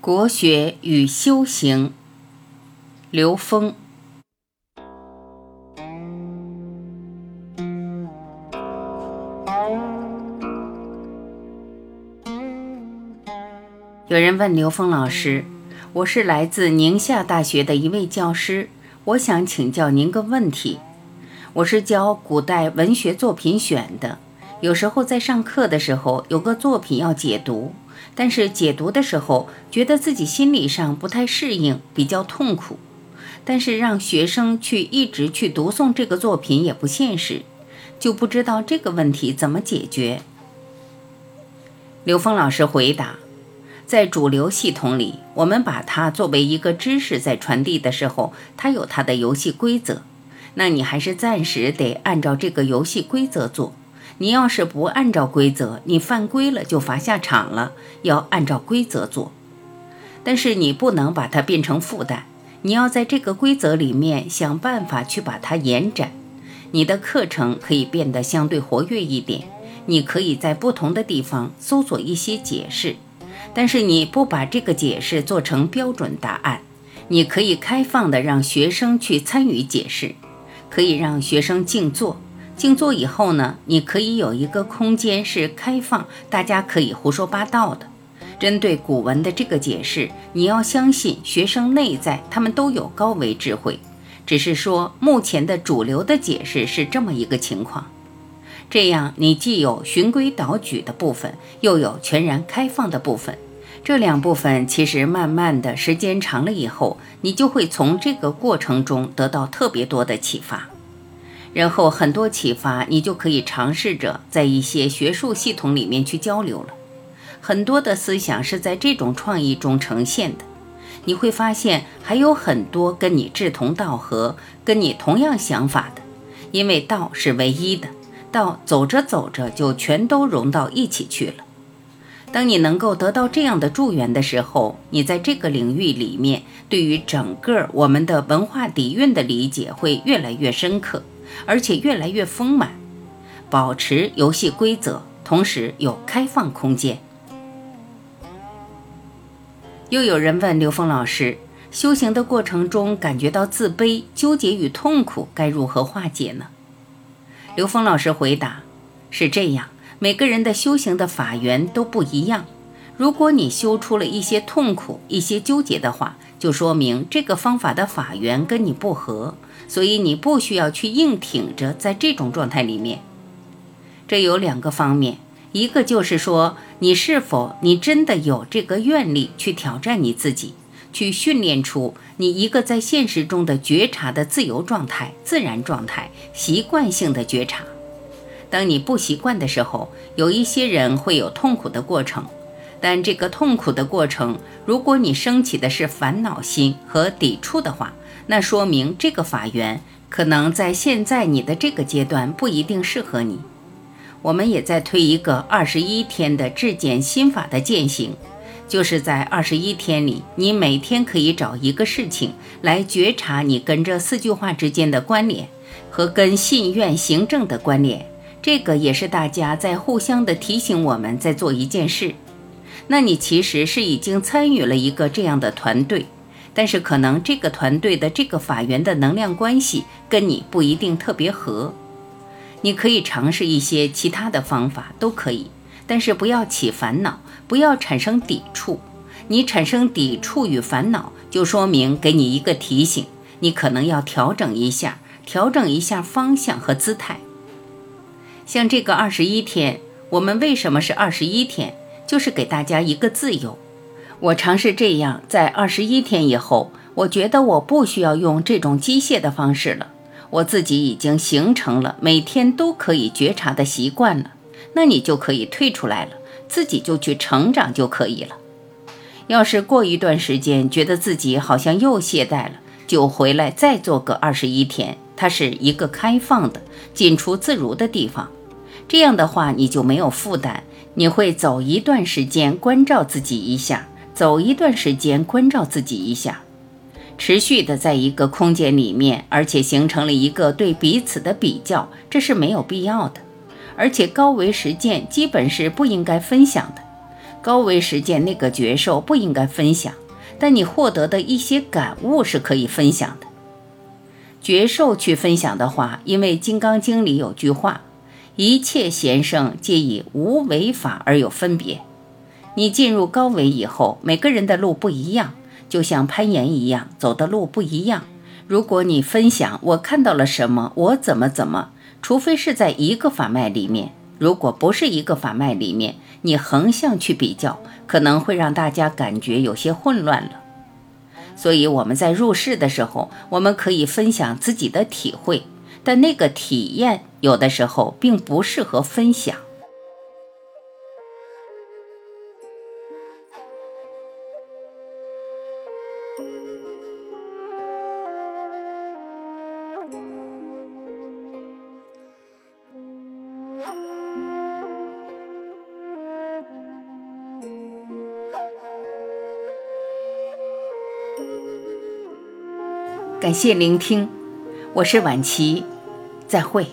国学与修行，刘峰。有人问刘峰老师：“我是来自宁夏大学的一位教师，我想请教您个问题。我是教古代文学作品选的，有时候在上课的时候，有个作品要解读。”但是解读的时候，觉得自己心理上不太适应，比较痛苦。但是让学生去一直去读诵这个作品也不现实，就不知道这个问题怎么解决。刘峰老师回答：在主流系统里，我们把它作为一个知识在传递的时候，它有它的游戏规则，那你还是暂时得按照这个游戏规则做。你要是不按照规则，你犯规了就罚下场了。要按照规则做，但是你不能把它变成负担。你要在这个规则里面想办法去把它延展。你的课程可以变得相对活跃一点。你可以在不同的地方搜索一些解释，但是你不把这个解释做成标准答案。你可以开放的让学生去参与解释，可以让学生静坐。静坐以后呢，你可以有一个空间是开放，大家可以胡说八道的。针对古文的这个解释，你要相信学生内在他们都有高维智慧，只是说目前的主流的解释是这么一个情况。这样你既有循规蹈矩的部分，又有全然开放的部分。这两部分其实慢慢的时间长了以后，你就会从这个过程中得到特别多的启发。然后很多启发，你就可以尝试着在一些学术系统里面去交流了。很多的思想是在这种创意中呈现的，你会发现还有很多跟你志同道合、跟你同样想法的。因为道是唯一的，道走着走着就全都融到一起去了。当你能够得到这样的助缘的时候，你在这个领域里面对于整个我们的文化底蕴的理解会越来越深刻。而且越来越丰满，保持游戏规则，同时有开放空间。又有人问刘峰老师：修行的过程中感觉到自卑、纠结与痛苦，该如何化解呢？刘峰老师回答：是这样，每个人的修行的法缘都不一样。如果你修出了一些痛苦、一些纠结的话，就说明这个方法的法缘跟你不合。所以你不需要去硬挺着，在这种状态里面，这有两个方面，一个就是说，你是否你真的有这个愿力去挑战你自己，去训练出你一个在现实中的觉察的自由状态、自然状态、习惯性的觉察。当你不习惯的时候，有一些人会有痛苦的过程，但这个痛苦的过程，如果你升起的是烦恼心和抵触的话。那说明这个法缘可能在现在你的这个阶段不一定适合你。我们也在推一个二十一天的质检心法的践行，就是在二十一天里，你每天可以找一个事情来觉察你跟这四句话之间的关联和跟信愿行政的关联。这个也是大家在互相的提醒我们在做一件事。那你其实是已经参与了一个这样的团队。但是可能这个团队的这个法源的能量关系跟你不一定特别合，你可以尝试一些其他的方法都可以，但是不要起烦恼，不要产生抵触。你产生抵触与烦恼，就说明给你一个提醒，你可能要调整一下，调整一下方向和姿态。像这个二十一天，我们为什么是二十一天？就是给大家一个自由。我尝试这样，在二十一天以后，我觉得我不需要用这种机械的方式了。我自己已经形成了每天都可以觉察的习惯了。那你就可以退出来了，自己就去成长就可以了。要是过一段时间觉得自己好像又懈怠了，就回来再做个二十一天。它是一个开放的、进出自如的地方。这样的话，你就没有负担，你会走一段时间，关照自己一下。走一段时间，关照自己一下，持续的在一个空间里面，而且形成了一个对彼此的比较，这是没有必要的。而且高维实践基本是不应该分享的。高维实践那个觉受不应该分享，但你获得的一些感悟是可以分享的。觉受去分享的话，因为《金刚经》里有句话：“一切贤圣皆以无为法而有分别。”你进入高维以后，每个人的路不一样，就像攀岩一样，走的路不一样。如果你分享我看到了什么，我怎么怎么，除非是在一个法脉里面，如果不是一个法脉里面，你横向去比较，可能会让大家感觉有些混乱了。所以我们在入世的时候，我们可以分享自己的体会，但那个体验有的时候并不适合分享。感谢聆听，我是晚琪，再会。